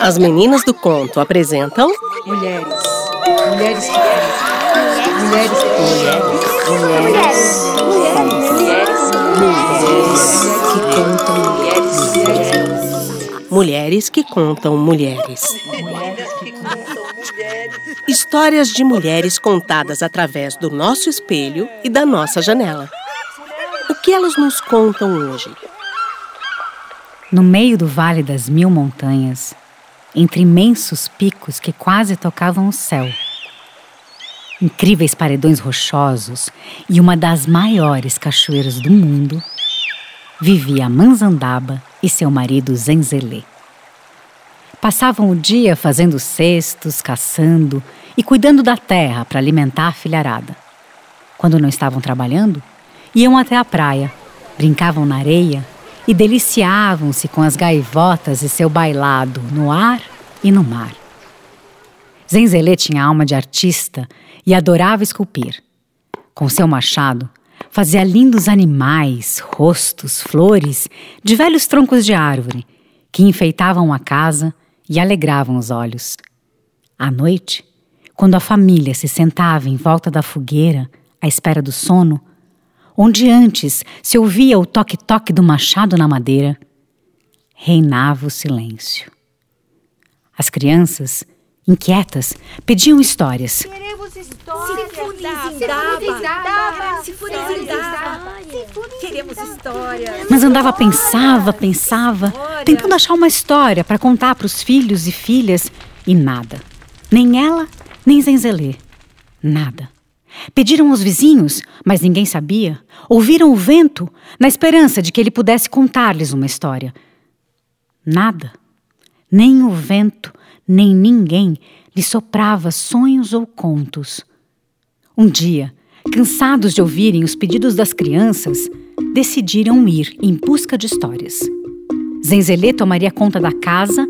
As meninas do conto apresentam Mulheres. Mulheres que Mulheres que mulheres, mulheres que contam mulheres. Mulheres que contam mulheres. Histórias de mulheres contadas através do nosso espelho e da nossa janela. O que elas nos contam hoje? No meio do Vale das Mil Montanhas, entre imensos picos que quase tocavam o céu, incríveis paredões rochosos e uma das maiores cachoeiras do mundo, vivia Manzandaba e seu marido Zenzelê. Passavam o dia fazendo cestos, caçando e cuidando da terra para alimentar a filharada. Quando não estavam trabalhando, iam até a praia, brincavam na areia e deliciavam-se com as gaivotas e seu bailado no ar e no mar. Zenzelê tinha alma de artista e adorava esculpir. Com seu machado, fazia lindos animais, rostos, flores de velhos troncos de árvore que enfeitavam a casa e alegravam os olhos. À noite, quando a família se sentava em volta da fogueira, à espera do sono, onde antes se ouvia o toque-toque do machado na madeira, reinava o silêncio. As crianças, inquietas, pediam histórias. Queremos histórias. Queremos. Mas andava pensava, pensava, tentando achar uma história para contar para os filhos e filhas e nada. Nem ela, nem Zenzelê. Nada. Pediram aos vizinhos, mas ninguém sabia. Ouviram o vento, na esperança de que ele pudesse contar-lhes uma história. Nada. Nem o vento, nem ninguém lhe soprava sonhos ou contos. Um dia, cansados de ouvirem os pedidos das crianças, decidiram ir em busca de histórias. Zenzelê tomaria conta da casa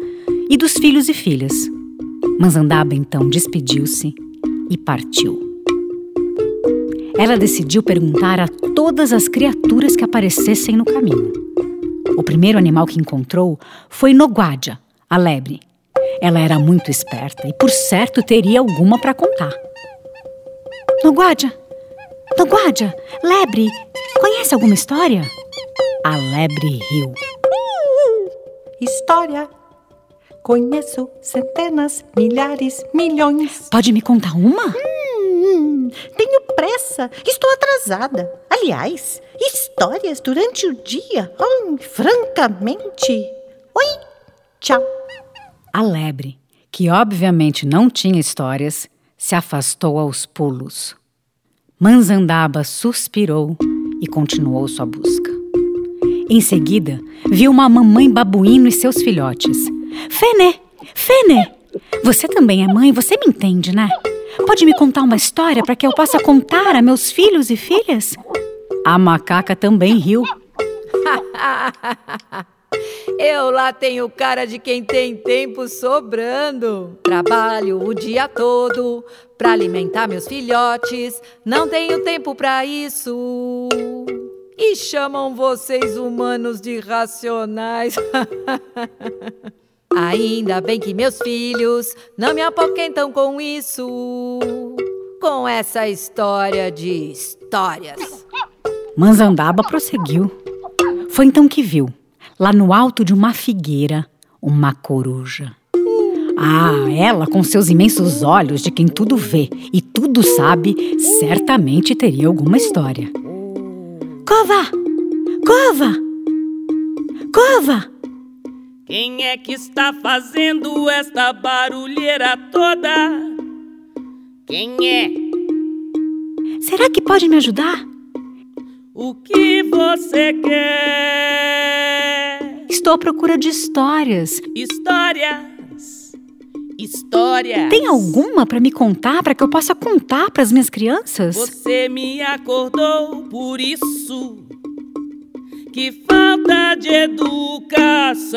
e dos filhos e filhas. Manzandaba então despediu-se e partiu. Ela decidiu perguntar a todas as criaturas que aparecessem no caminho. O primeiro animal que encontrou foi Noguadia, a lebre. Ela era muito esperta e, por certo, teria alguma para contar. Noguadia! Noguadia! Lebre! Conhece alguma história? A lebre riu. História. Conheço centenas, milhares, milhões. Pode me contar uma? Hum, tenho pressa, estou atrasada. Aliás, histórias durante o dia? Hum, francamente. Oi, tchau. A lebre, que obviamente não tinha histórias, se afastou aos pulos. Manzandaba suspirou e continuou sua busca. Em seguida, viu uma mamãe babuíno e seus filhotes. Fene! Fene! Você também é mãe, você me entende, né? Pode me contar uma história para que eu possa contar a meus filhos e filhas? A macaca também riu. Eu lá tenho cara de quem tem tempo sobrando. Trabalho o dia todo para alimentar meus filhotes. Não tenho tempo para isso. E chamam vocês humanos de racionais. Ainda bem que meus filhos não me apoquentam com isso. Com essa história de histórias. Manzandaba prosseguiu. Foi então que viu, lá no alto de uma figueira, uma coruja. Ah, ela, com seus imensos olhos de quem tudo vê e tudo sabe, certamente teria alguma história. Cova! Cova! Cova! Quem é que está fazendo esta barulheira toda? Quem é? Será que pode me ajudar? O que você quer? Estou à procura de histórias. Histórias. Histórias. Tem alguma para me contar, para que eu possa contar para as minhas crianças? Você me acordou por isso. Que falta de educação.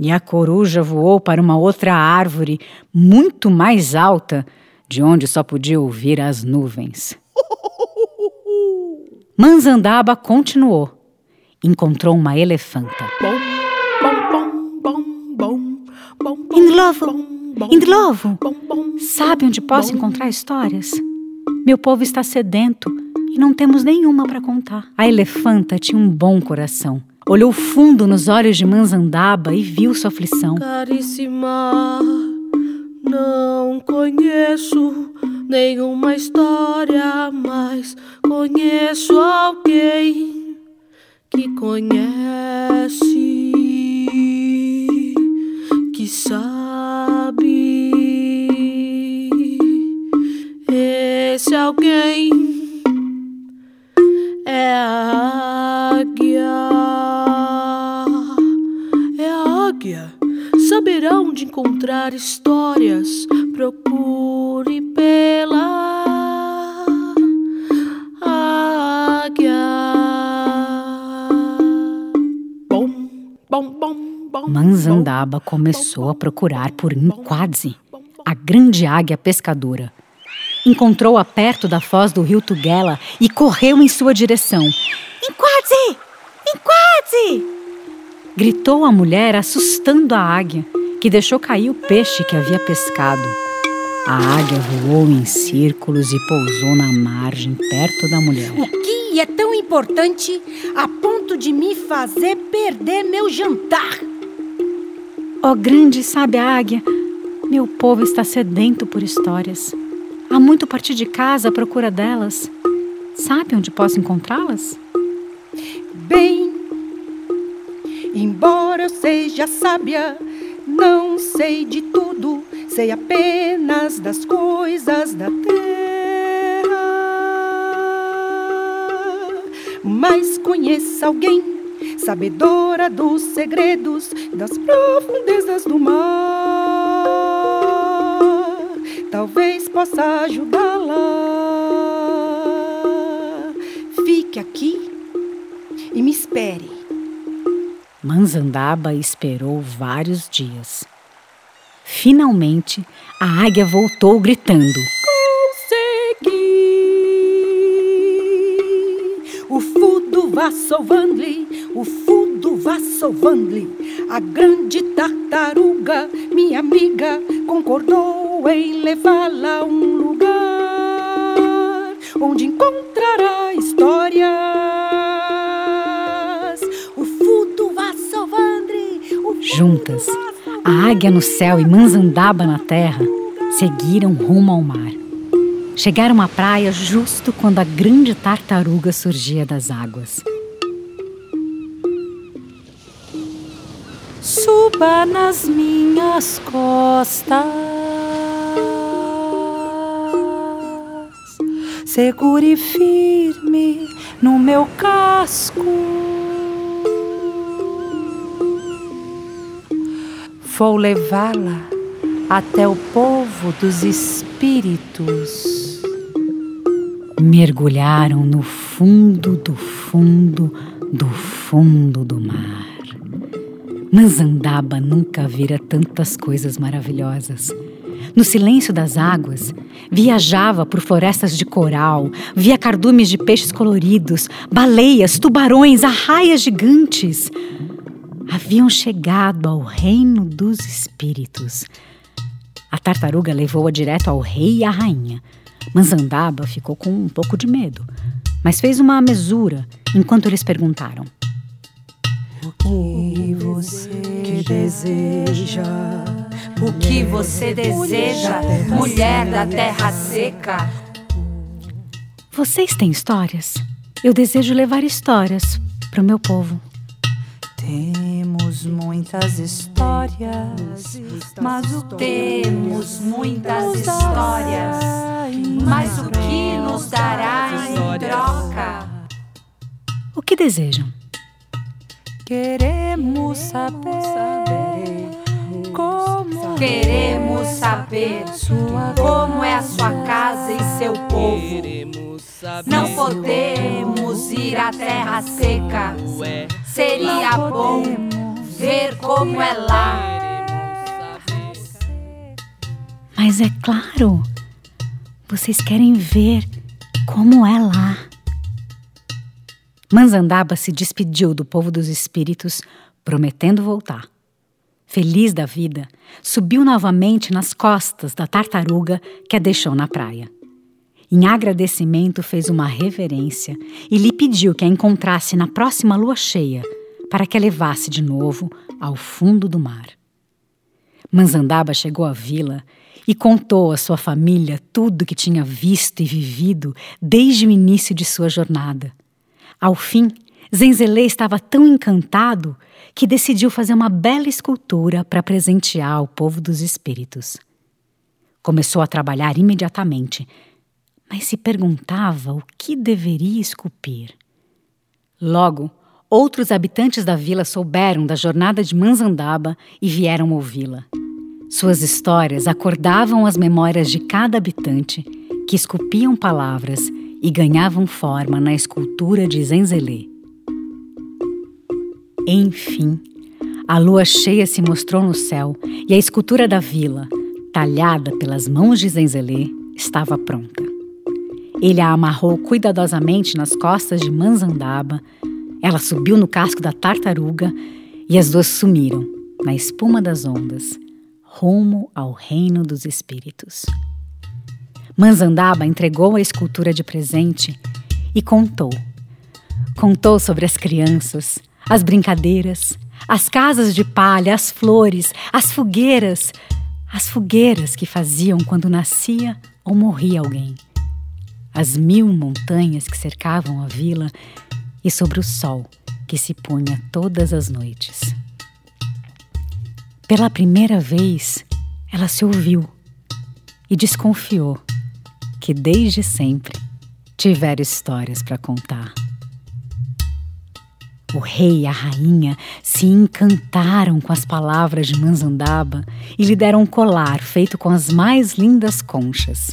E a coruja voou para uma outra árvore, muito mais alta, de onde só podia ouvir as nuvens. Manzandaba continuou. Encontrou uma elefanta. Indlovo, Indlovo, sabe onde posso encontrar histórias? Meu povo está sedento não temos nenhuma para contar. A elefanta tinha um bom coração. Olhou fundo nos olhos de Manzandaba e viu sua aflição. Caríssima, não conheço nenhuma história, mas conheço alguém que conhece, que sabe. Esse alguém encontrar histórias. Procure pela águia. Bom, bom, bom, bom. Manzandaba começou a procurar por Nquadzi, a grande águia pescadora. Encontrou-a perto da foz do rio Tugela e correu em sua direção. Nquadzi! Nquadzi! Gritou a mulher, assustando a águia, que deixou cair o peixe que havia pescado. A águia voou em círculos e pousou na margem, perto da mulher. O que é tão importante a ponto de me fazer perder meu jantar? Ó grande e sábia águia, meu povo está sedento por histórias. Há muito partir de casa à procura delas. Sabe onde posso encontrá-las? Bem, embora eu seja sábia, não sei de tudo, sei apenas das coisas da terra. Mas conheça alguém, sabedora dos segredos das profundezas do mar. Talvez possa ajudá-la. Fique aqui e me espere. Manzandaba esperou vários dias. Finalmente, a águia voltou gritando. Consegui! O fudo vassovandli, o fudo vassovandli. A grande tartaruga, minha amiga, concordou em levá-la a um lugar onde encontrará histórias. Juntas, a águia no céu e Manzandaba na terra seguiram rumo ao mar. Chegaram à praia justo quando a grande tartaruga surgia das águas. Suba nas minhas costas, segure firme no meu casco. Vou levá-la até o povo dos espíritos. Mergulharam no fundo do fundo do fundo do mar. Manzandaba nunca vira tantas coisas maravilhosas. No silêncio das águas, viajava por florestas de coral, via cardumes de peixes coloridos, baleias, tubarões, arraias gigantes. Haviam chegado ao reino dos espíritos. A tartaruga levou-a direto ao rei e à rainha. Manzandaba ficou com um pouco de medo, mas fez uma mesura enquanto eles perguntaram. O que você deseja? O que você deseja, mulher da terra seca? Vocês têm histórias? Eu desejo levar histórias para o meu povo. Temos muitas histórias, mas o temos muitas histórias, mas o que nos dará em troca? O que desejam? Queremos saber como queremos saber como é a sua casa e seu povo. Não podemos ir à terra seca. Seria bom ver como é lá. Mas é claro, vocês querem ver como é lá. Manzandaba se despediu do povo dos espíritos, prometendo voltar. feliz da vida, subiu novamente nas costas da tartaruga que a deixou na praia. Em agradecimento, fez uma reverência e lhe pediu que a encontrasse na próxima lua cheia para que a levasse de novo ao fundo do mar. Manzandaba chegou à vila e contou à sua família tudo que tinha visto e vivido desde o início de sua jornada. Ao fim, Zenzele estava tão encantado que decidiu fazer uma bela escultura para presentear o povo dos espíritos. Começou a trabalhar imediatamente, mas se perguntava o que deveria esculpir. Logo, outros habitantes da vila souberam da jornada de Manzandaba e vieram ouvi-la. Suas histórias acordavam as memórias de cada habitante, que esculpiam palavras e ganhavam forma na escultura de Zenzele. Enfim, a lua cheia se mostrou no céu e a escultura da vila, talhada pelas mãos de Zenzele, estava pronta. Ele a amarrou cuidadosamente nas costas de Manzandaba, ela subiu no casco da tartaruga e as duas sumiram na espuma das ondas rumo ao reino dos espíritos. Manzandaba entregou a escultura de presente e contou. Contou sobre as crianças, as brincadeiras, as casas de palha, as flores, as fogueiras, as fogueiras que faziam quando nascia ou morria alguém, as mil montanhas que cercavam a vila e sobre o sol que se punha todas as noites. Pela primeira vez, ela se ouviu e desconfiou que desde sempre tivera histórias para contar. O rei e a rainha se encantaram com as palavras de Manzandaba e lhe deram um colar feito com as mais lindas conchas.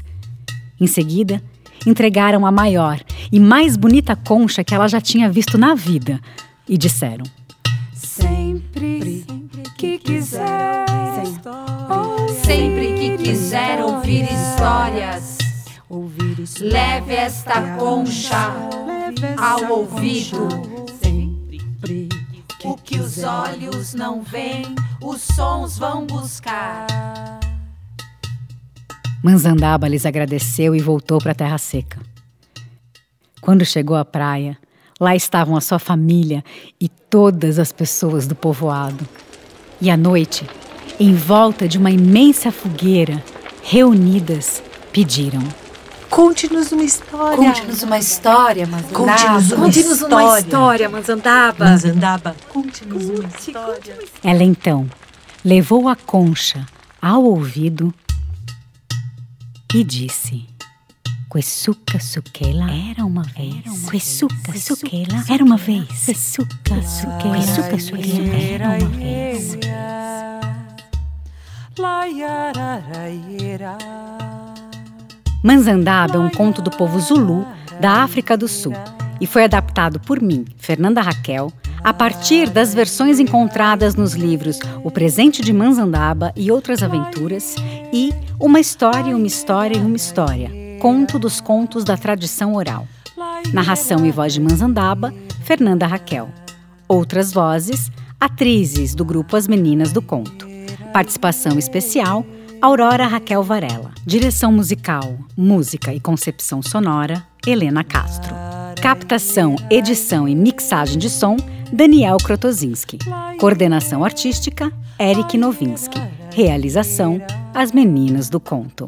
Em seguida, entregaram a maior e mais bonita concha que ela já tinha visto na vida e disseram: Sempre que quiser. Sempre que quiser ouvir histórias, leve esta concha ao ouvido. O que os olhos não veem, os sons vão buscar. Manzandaba lhes agradeceu e voltou para a terra seca. Quando chegou à praia, lá estavam a sua família e todas as pessoas do povoado. E à noite, em volta de uma imensa fogueira, reunidas, pediram: Conte-nos uma história. Conte-nos uma história, Manzandaba. Conte-nos uma Conte-nos uma história. Manzandaba. Manzandaba, conte-nos uma história. Ela então levou a concha ao ouvido e disse: Quesuca suquela. Era uma vez. Quesuca suquela. era uma vez. Quesuca suquela. era uma vez. Manzandaba é um conto do povo Zulu da África do Sul e foi adaptado por mim, Fernanda Raquel, a partir das versões encontradas nos livros O Presente de Manzandaba e Outras Aventuras e Uma História, Uma História e Uma História, conto dos contos da tradição oral. Narração e voz de Manzandaba, Fernanda Raquel. Outras vozes, atrizes do grupo As Meninas do Conto. Participação especial, Aurora Raquel Varela. Direção musical, música e concepção sonora, Helena Castro. Captação, edição e mixagem de som, Daniel Krotozinski. Coordenação artística, Eric Novinsky. Realização, As Meninas do Conto.